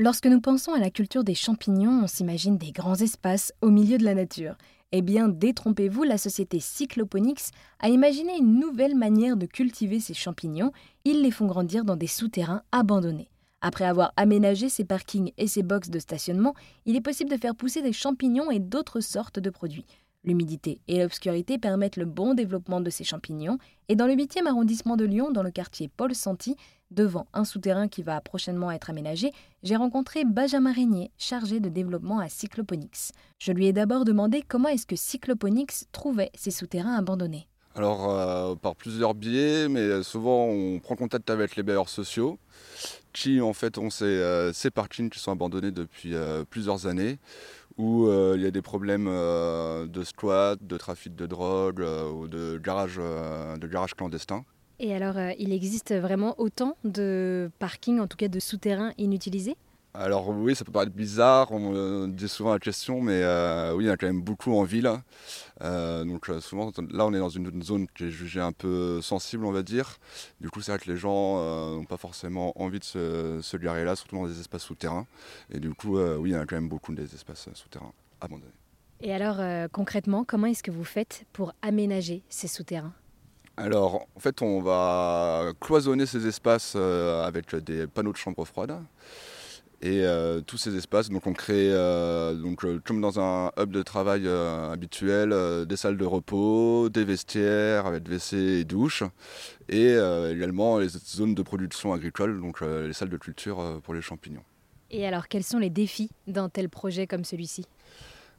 Lorsque nous pensons à la culture des champignons, on s'imagine des grands espaces au milieu de la nature. Eh bien, détrompez-vous, la société Cycloponix a imaginé une nouvelle manière de cultiver ces champignons. Ils les font grandir dans des souterrains abandonnés. Après avoir aménagé ces parkings et ces boxes de stationnement, il est possible de faire pousser des champignons et d'autres sortes de produits. L'humidité et l'obscurité permettent le bon développement de ces champignons, et dans le 8e arrondissement de Lyon, dans le quartier Paul Santi, devant un souterrain qui va prochainement être aménagé, j'ai rencontré Benjamin Régnier, chargé de développement à Cycloponix. Je lui ai d'abord demandé comment est-ce que Cycloponix trouvait ces souterrains abandonnés. Alors, euh, par plusieurs biais, mais souvent on prend contact avec les bailleurs sociaux qui, en fait, ont ces, euh, parkings qui sont abandonnés depuis euh, plusieurs années où il y a des problèmes de squat, de trafic de drogue ou de garage, de garage clandestin. Et alors, il existe vraiment autant de parkings, en tout cas de souterrains inutilisés? Alors oui, ça peut paraître bizarre, on me dit souvent la question, mais euh, oui, il y en a quand même beaucoup en ville. Euh, donc euh, souvent, là, on est dans une zone qui est jugée un peu sensible, on va dire. Du coup, c'est vrai que les gens n'ont pas forcément envie de se, se garer là, surtout dans des espaces souterrains. Et du coup, oui, il y en a quand même beaucoup des espaces souterrains abandonnés. Et alors, concrètement, comment est-ce que vous faites pour aménager ces souterrains? Alors, en fait, on va cloisonner ces espaces avec des panneaux de chambre froide. Et euh, tous ces espaces, donc on crée, euh, euh, comme dans un hub de travail habituel, des salles de repos, des vestiaires avec WC et douche, et également les zones de production agricole, donc les salles de culture pour les champignons. Et alors, quels sont les défis d'un tel projet comme celui-ci?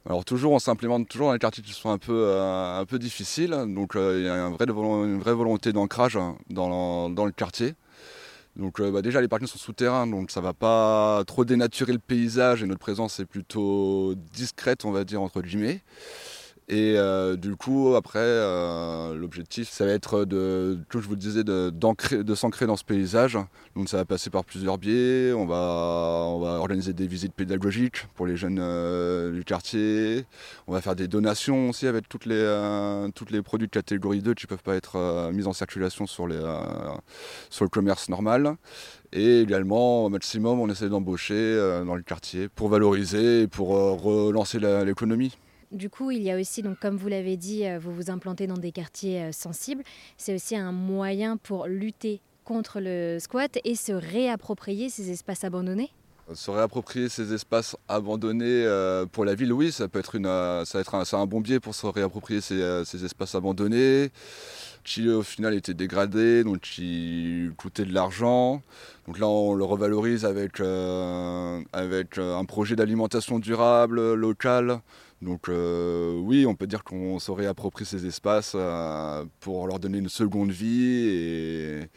Alors toujours, on s'implémente toujours dans les quartiers qui sont un peu, un peu difficiles. Donc il y a une vraie volonté d'ancrage dans, dans, le quartier. Donc euh, bah, déjà les parkings sont souterrains, donc ça va pas trop dénaturer le paysage et notre présence est plutôt discrète, on va dire entre guillemets. Et euh, du coup, après, euh, l'objectif, ça va être de, comme je vous le disais, de, s'ancrer dans ce paysage. Donc ça va passer par plusieurs biais. On va, on va organiser des visites pédagogiques pour les jeunes euh, du quartier. On va faire des donations aussi avec toutes les, toutes les produits de catégorie 2 qui ne peuvent pas être mis en circulation sur, sur le commerce normal. Et également, au maximum, on essaie d'embaucher dans le quartier pour valoriser et pour relancer l'économie. Du coup, il y a aussi, donc, comme vous l'avez dit, euh, vous vous implantez dans des quartiers euh, sensibles. C'est aussi un moyen pour lutter contre le squat et se réapproprier ces espaces abandonnés se réapproprier ces espaces abandonnés euh, pour la ville, oui, ça peut être, une, ça va être un, un, bon biais pour se réapproprier ces, ces, espaces abandonnés, qui au final étaient dégradés, donc qui coûtaient de l'argent. Donc là, on le revalorise avec, euh, avec un projet d'alimentation durable, local, donc euh, oui, on peut dire qu'on se réapproprie ces espaces euh, pour leur donner une seconde vie et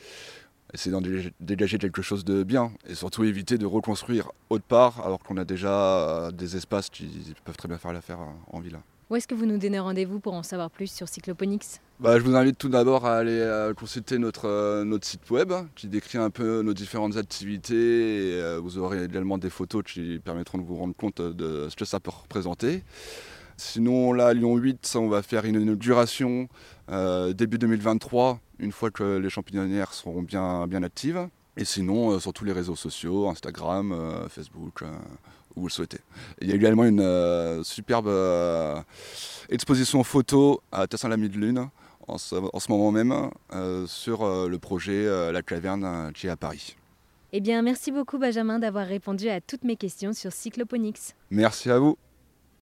essayer d'en dégager quelque chose de bien. Et surtout éviter de reconstruire autre part alors qu'on a déjà euh, des espaces qui peuvent très bien faire l'affaire en ville. Où est-ce que vous nous donnez rendez-vous pour en savoir plus sur Cycloponix? Bah, Je vous invite tout d'abord à aller euh, consulter notre, euh, notre site web qui décrit un peu nos différentes activités. Et, euh, vous aurez également des photos qui permettront de vous rendre compte de ce que ça peut représenter. Sinon, là, à Lyon 8, on va faire une inauguration début 2023, une fois que les champignonnières seront bien, bien actives. Et sinon, sur tous les réseaux sociaux, Instagram, Facebook vous le souhaitez. Il y a également une euh, superbe euh, exposition photo à Tassin-la-Mide Lune en ce, en ce, moment même euh, sur le projet La Caverne qui est à Paris. Eh bien, merci beaucoup Benjamin d'avoir répondu à toutes mes questions sur Cycloponix. Merci à vous.